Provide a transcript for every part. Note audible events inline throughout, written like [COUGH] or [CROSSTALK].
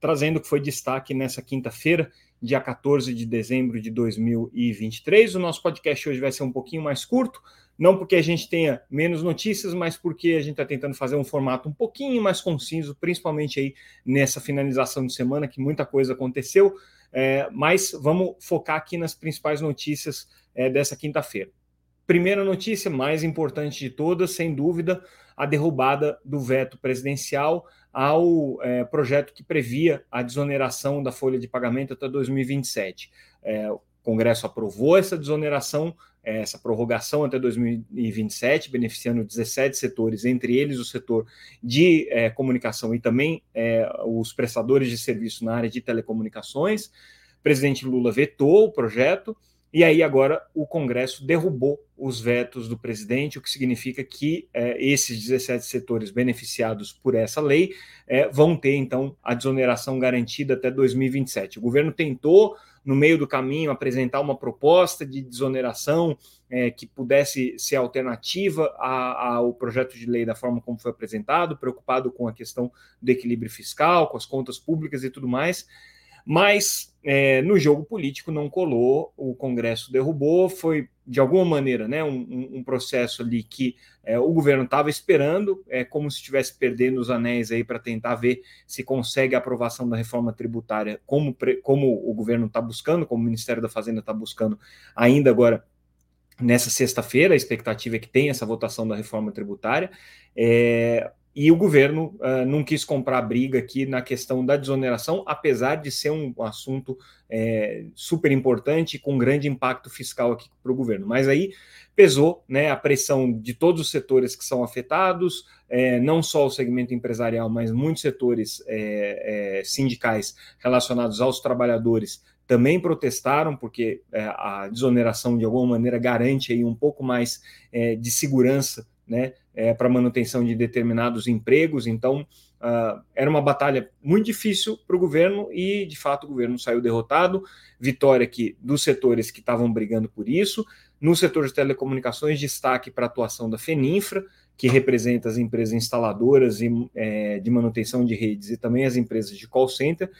trazendo o que foi destaque nessa quinta-feira, dia 14 de dezembro de 2023. O nosso podcast hoje vai ser um pouquinho mais curto, não porque a gente tenha menos notícias, mas porque a gente está tentando fazer um formato um pouquinho mais conciso, principalmente aí nessa finalização de semana, que muita coisa aconteceu. É, mas vamos focar aqui nas principais notícias é, dessa quinta-feira. Primeira notícia, mais importante de todas, sem dúvida, a derrubada do veto presidencial ao é, projeto que previa a desoneração da folha de pagamento até 2027. É, o Congresso aprovou essa desoneração, é, essa prorrogação até 2027, beneficiando 17 setores, entre eles o setor de é, comunicação e também é, os prestadores de serviço na área de telecomunicações. O presidente Lula vetou o projeto e aí agora o Congresso derrubou os vetos do presidente, o que significa que é, esses 17 setores beneficiados por essa lei é, vão ter então a desoneração garantida até 2027. O governo tentou no meio do caminho apresentar uma proposta de desoneração é, que pudesse ser alternativa ao projeto de lei da forma como foi apresentado, preocupado com a questão do equilíbrio fiscal, com as contas públicas e tudo mais. Mas é, no jogo político não colou, o Congresso derrubou, foi de alguma maneira né, um, um processo ali que é, o governo estava esperando, é como se estivesse perdendo os anéis aí para tentar ver se consegue a aprovação da reforma tributária, como, como o governo está buscando, como o Ministério da Fazenda está buscando ainda agora nessa sexta-feira, a expectativa é que tenha essa votação da reforma tributária. É, e o governo uh, não quis comprar briga aqui na questão da desoneração, apesar de ser um assunto é, super importante com grande impacto fiscal aqui para o governo. Mas aí pesou né, a pressão de todos os setores que são afetados, é, não só o segmento empresarial, mas muitos setores é, sindicais relacionados aos trabalhadores também protestaram, porque a desoneração de alguma maneira garante aí um pouco mais de segurança né, é, para manutenção de determinados empregos. Então, uh, era uma batalha muito difícil para o governo e, de fato, o governo saiu derrotado. Vitória aqui dos setores que estavam brigando por isso. No setor de telecomunicações, destaque para a atuação da Feninfra, que representa as empresas instaladoras e, é, de manutenção de redes e também as empresas de call center,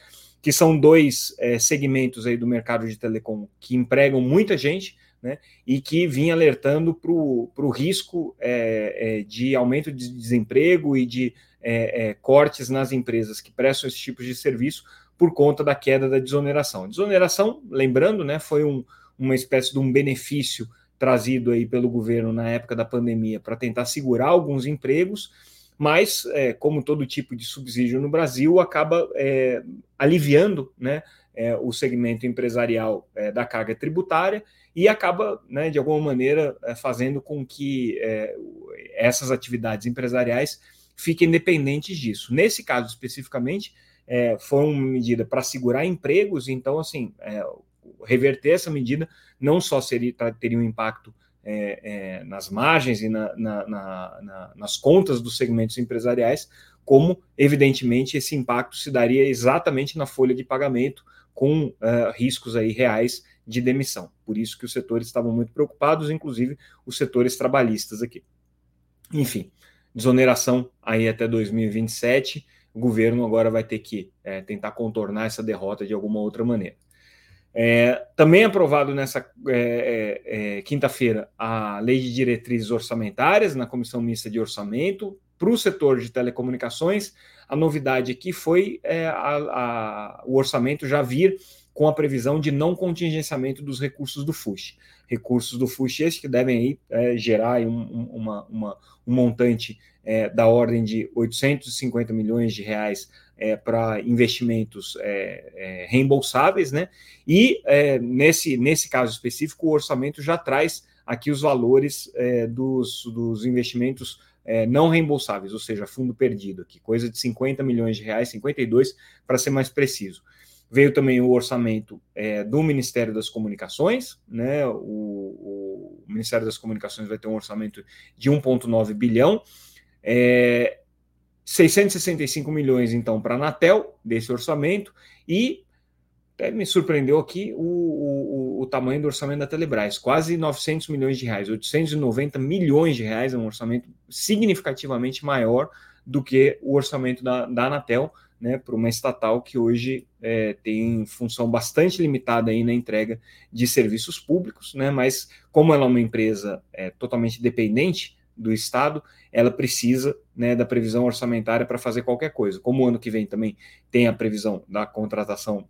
que são dois é, segmentos aí do mercado de telecom que empregam muita gente né, e que vinha alertando para o risco é, é, de aumento de desemprego e de é, é, cortes nas empresas que prestam esse tipo de serviço por conta da queda da desoneração. Desoneração, lembrando, né, foi um, uma espécie de um benefício trazido aí pelo governo na época da pandemia para tentar segurar alguns empregos, mas, é, como todo tipo de subsídio no Brasil, acaba é, aliviando né, é, o segmento empresarial é, da carga tributária e acaba, né, de alguma maneira, é, fazendo com que é, essas atividades empresariais fiquem dependentes disso. Nesse caso especificamente, é, foi uma medida para segurar empregos, então, assim, é, reverter essa medida não só seria, teria um impacto nas margens e na, na, na, nas contas dos segmentos empresariais, como, evidentemente, esse impacto se daria exatamente na folha de pagamento com uh, riscos aí reais de demissão. Por isso que os setores estavam muito preocupados, inclusive os setores trabalhistas aqui. Enfim, desoneração aí até 2027. O governo agora vai ter que é, tentar contornar essa derrota de alguma outra maneira. É, também aprovado nessa é, é, é quinta-feira a Lei de Diretrizes Orçamentárias na Comissão Mista de Orçamento para o setor de telecomunicações. A novidade aqui foi é, a, a, o orçamento já vir com a previsão de não contingenciamento dos recursos do FUSH. Recursos do FUSH esses que devem aí, é, gerar um, uma, uma, um montante é, da ordem de 850 milhões de reais é, para investimentos é, é, reembolsáveis, né? E é, nesse, nesse caso específico, o orçamento já traz aqui os valores dos, dos investimentos é, não reembolsáveis, ou seja, fundo perdido aqui, coisa de 50 milhões de reais, 52 para ser mais preciso. Veio também o orçamento é, do Ministério das Comunicações, né? O, o, o Ministério das Comunicações vai ter um orçamento de 1,9 bilhão. É, 665 milhões, então, para a Anatel, desse orçamento, e até me surpreendeu aqui o, o, o, tamanho do orçamento da Telebrás, quase 900 milhões de reais, 890 milhões de reais, é um orçamento significativamente maior do que o orçamento da, da Anatel, né, para uma estatal que hoje é, tem função bastante limitada aí na entrega de serviços públicos, né, mas como ela é uma empresa é, totalmente dependente do Estado, ela precisa né, da previsão orçamentária para fazer qualquer coisa. Como o ano que vem também tem a previsão da contratação,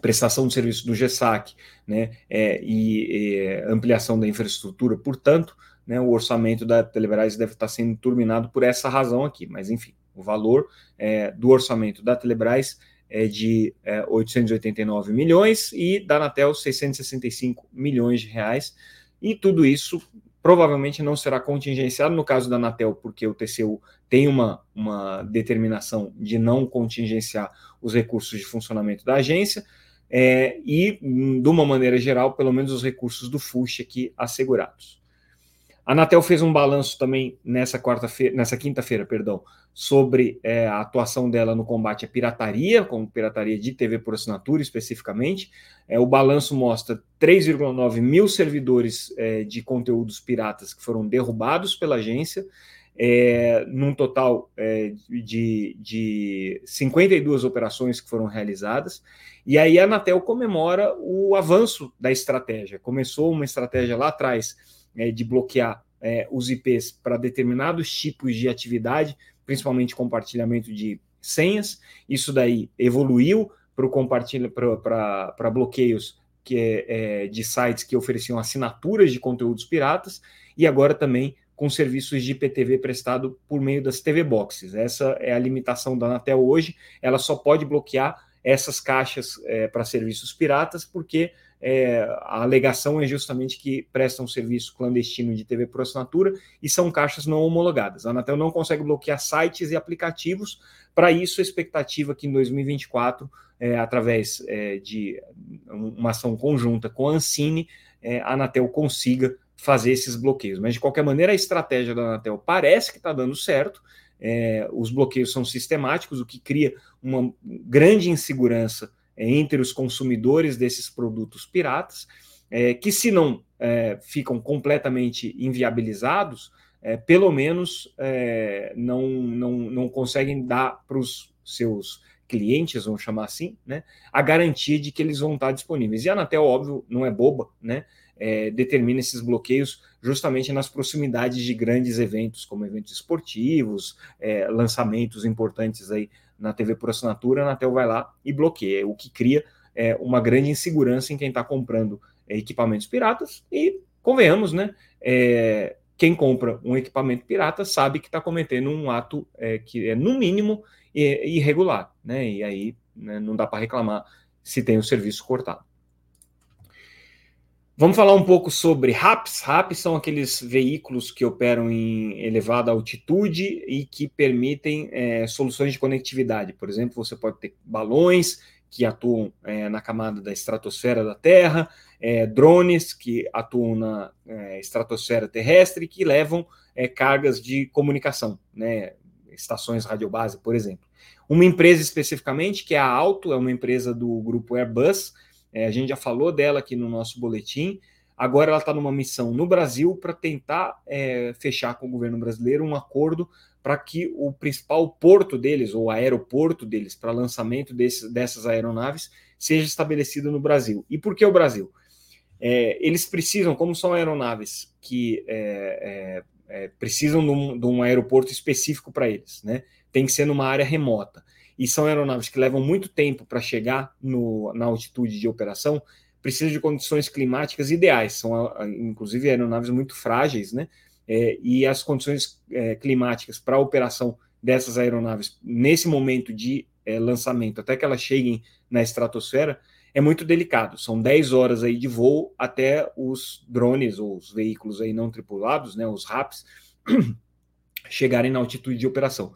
prestação de serviço do GESAC né, é, e, e, ampliação da infraestrutura, portanto, né, o orçamento da Telebrás deve estar sendo turminado por essa razão aqui, mas enfim, o valor é, do orçamento da Telebrás é de é, 889 milhões e da Anatel 665 milhões de reais, e tudo isso provavelmente não será contingenciado no caso da Anatel, porque o TCU tem uma, uma determinação de não contingenciar os recursos de funcionamento da agência, é, e, de uma maneira geral, pelo menos os recursos do FUSH aqui assegurados. A Anatel fez um balanço também nessa quarta-feira, nessa quinta-feira, perdão, sobre é, a atuação dela no combate à pirataria, como pirataria de TV por assinatura especificamente. É, o balanço mostra 3,9 mil servidores é, de conteúdos piratas que foram derrubados pela agência, é, num total é, de, de 52 operações que foram realizadas. E aí a Anatel comemora o avanço da estratégia. Começou uma estratégia lá atrás é, de bloquear os IPs para determinados tipos de atividade principalmente compartilhamento de senhas. Isso daí evoluiu para para bloqueios que é, é, de sites que ofereciam assinaturas de conteúdos piratas e agora também com serviços de IPTV prestado por meio das TV Boxes. Essa é a limitação da Anatel hoje. Ela só pode bloquear essas caixas é, para serviços piratas porque é, a alegação é justamente que prestam serviço clandestino de TV por assinatura e são caixas não homologadas. A Anatel não consegue bloquear sites e aplicativos. Para isso, a expectativa é que em 2024, é, através é, de uma ação conjunta com a Ancine, é, a Anatel consiga fazer esses bloqueios. Mas, de qualquer maneira, a estratégia da Anatel parece que está dando certo. É, os bloqueios são sistemáticos, o que cria uma grande insegurança entre os consumidores desses produtos piratas, é, que se não é, ficam completamente inviabilizados, é, pelo menos é, não, não, não conseguem dar para os seus clientes, vamos chamar assim, né, a garantia de que eles vão estar disponíveis. E a Anatel, óbvio, não é boba, né, é, determina esses bloqueios justamente nas proximidades de grandes eventos, como eventos esportivos, é, lançamentos importantes aí na TV por assinatura, a Anatel vai lá e bloqueia, o que cria é, uma grande insegurança em quem está comprando é, equipamentos piratas e, convenhamos, né, é, quem compra um equipamento pirata sabe que está cometendo um ato é, que é, no mínimo, irregular, né, e aí né, não dá para reclamar se tem o serviço cortado. Vamos falar um pouco sobre RAPs. RAPs são aqueles veículos que operam em elevada altitude e que permitem é, soluções de conectividade. Por exemplo, você pode ter balões que atuam é, na camada da estratosfera da Terra, é, drones que atuam na é, estratosfera terrestre que levam é, cargas de comunicação, né, estações radiobase, por exemplo. Uma empresa especificamente, que é a Alto, é uma empresa do grupo Airbus, é, a gente já falou dela aqui no nosso boletim. Agora ela está numa missão no Brasil para tentar é, fechar com o governo brasileiro um acordo para que o principal porto deles, ou aeroporto deles, para lançamento desse, dessas aeronaves, seja estabelecido no Brasil. E por que o Brasil? É, eles precisam, como são aeronaves que é, é, é precisam de um, de um aeroporto específico para eles, né? Tem que ser numa área remota e são aeronaves que levam muito tempo para chegar no, na altitude de operação, precisam de condições climáticas ideais. São, inclusive, aeronaves muito frágeis, né? É, e as condições é, climáticas para a operação dessas aeronaves nesse momento de é, lançamento, até que elas cheguem na estratosfera, é muito delicado. São 10 horas aí de voo até os drones ou os veículos aí não tripulados, né, os RAPs, [CLEARS THROAT] chegarem na altitude de operação.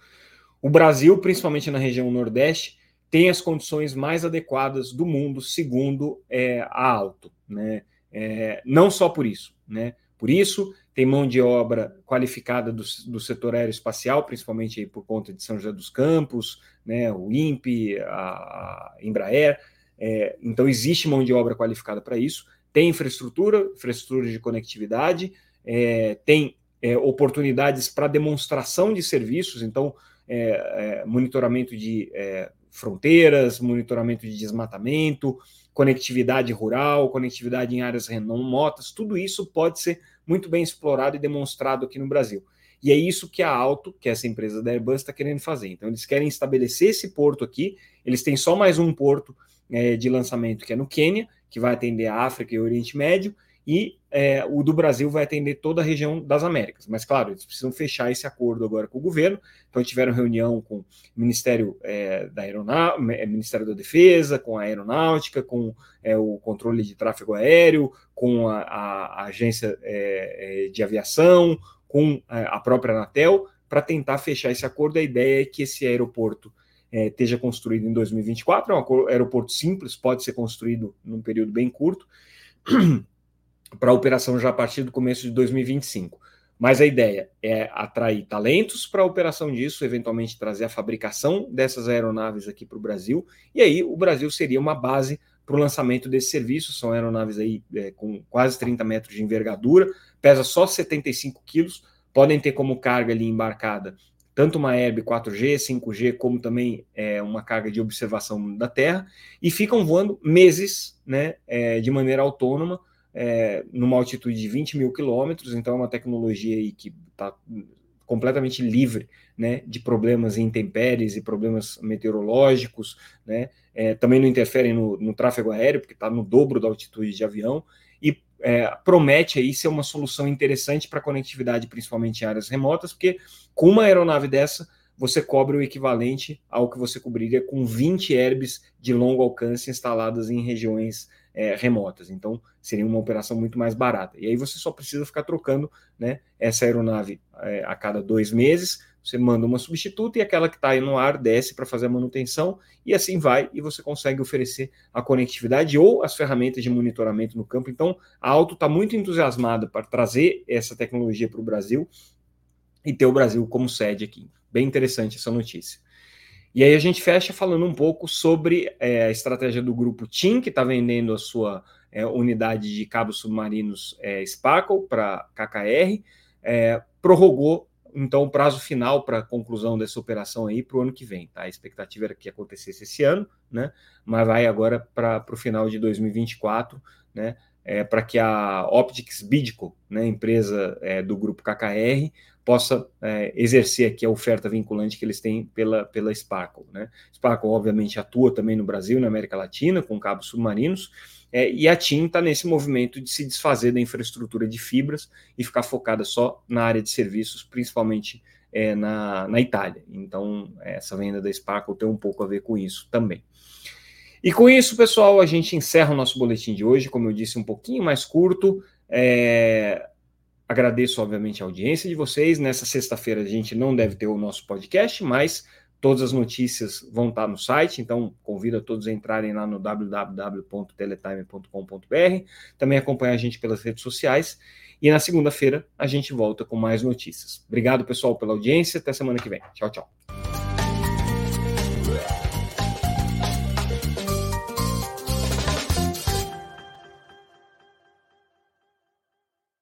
O Brasil, principalmente na região Nordeste, tem as condições mais adequadas do mundo, segundo é, a Alto. Né? É, não só por isso, né? por isso, tem mão de obra qualificada do, do setor aeroespacial, principalmente por conta de São José dos Campos, né, o INPE, a, Embraer. É, então, existe mão de obra qualificada para isso. Tem infraestrutura, infraestrutura de conectividade, é, tem é, oportunidades para demonstração de serviços, então, é, é, monitoramento de é, fronteiras, monitoramento de desmatamento, conectividade rural, conectividade em áreas remotas, tudo isso pode ser muito bem explorado e demonstrado aqui no Brasil. E é isso que a Alto, que é essa empresa da Airbus, está querendo fazer. Então, eles querem estabelecer esse porto aqui. Eles têm só mais um porto é, de lançamento, que é no Quênia, que vai atender a África e o Oriente Médio, e é, o do Brasil vai atender toda a região das Américas. Mas, claro, eles precisam fechar esse acordo agora com o governo. Então, tiveram reunião com o Ministério é, da Aeronáutica, é, Ministério da Defesa, com a Aeronáutica, com é, o controle de tráfego aéreo, com a, a, a agência é, é, de aviação, com a própria Anatel, para tentar fechar esse acordo. A ideia é que esse aeroporto esteja construído em 2024. É um aeroporto simples, pode ser construído num período bem curto para a operação já a partir do começo de 2025. Mas a ideia é atrair talentos para a operação disso, eventualmente trazer a fabricação dessas aeronaves aqui para o Brasil, e aí o Brasil seria uma base para o lançamento desse serviço. São aeronaves aí é, com quase 30 metros de envergadura, pesa só 75 quilos, podem ter como carga ali embarcada tanto uma Herb 4G, 5G, como também é, uma carga de observação da Terra, e ficam voando meses né, é, de maneira autônoma, é, numa altitude de 20 mil quilômetros, então é uma tecnologia aí que está completamente livre né, de problemas intempéries e problemas meteorológicos, né, é, também não interferem no, no tráfego aéreo, porque está no dobro da altitude de avião, e é, promete aí ser uma solução interessante para conectividade, principalmente em áreas remotas, porque com uma aeronave dessa, você cobre o equivalente ao que você cobriria com 20 herbes de longo alcance instaladas em regiões é, remotas. Então, seria uma operação muito mais barata. E aí você só precisa ficar trocando né, essa aeronave é, a cada dois meses. Você manda uma substituta e aquela que está aí no ar desce para fazer a manutenção, e assim vai, e você consegue oferecer a conectividade ou as ferramentas de monitoramento no campo. Então, a Auto está muito entusiasmada para trazer essa tecnologia para o Brasil e ter o Brasil como sede aqui. Bem interessante essa notícia. E aí a gente fecha falando um pouco sobre é, a estratégia do grupo TIM, que está vendendo a sua é, unidade de cabos submarinos é, para KKR, é, prorrogou então o prazo final para a conclusão dessa operação aí para o ano que vem. Tá? A expectativa era que acontecesse esse ano, né? mas vai agora para o final de 2024, né? É, para que a Optics Bidco, né, empresa é, do grupo KKR, possa é, exercer aqui a oferta vinculante que eles têm pela, pela Sparkle. Né? Sparkle, obviamente, atua também no Brasil, na América Latina, com cabos submarinos, é, e a TIM está nesse movimento de se desfazer da infraestrutura de fibras e ficar focada só na área de serviços, principalmente é, na, na Itália. Então, essa venda da Sparkle tem um pouco a ver com isso também. E com isso, pessoal, a gente encerra o nosso boletim de hoje, como eu disse, um pouquinho mais curto. É, Agradeço, obviamente, a audiência de vocês. Nessa sexta-feira a gente não deve ter o nosso podcast, mas todas as notícias vão estar no site, então convido a todos a entrarem lá no www.teletime.com.br, também acompanhar a gente pelas redes sociais. E na segunda-feira a gente volta com mais notícias. Obrigado, pessoal, pela audiência. Até semana que vem. Tchau, tchau.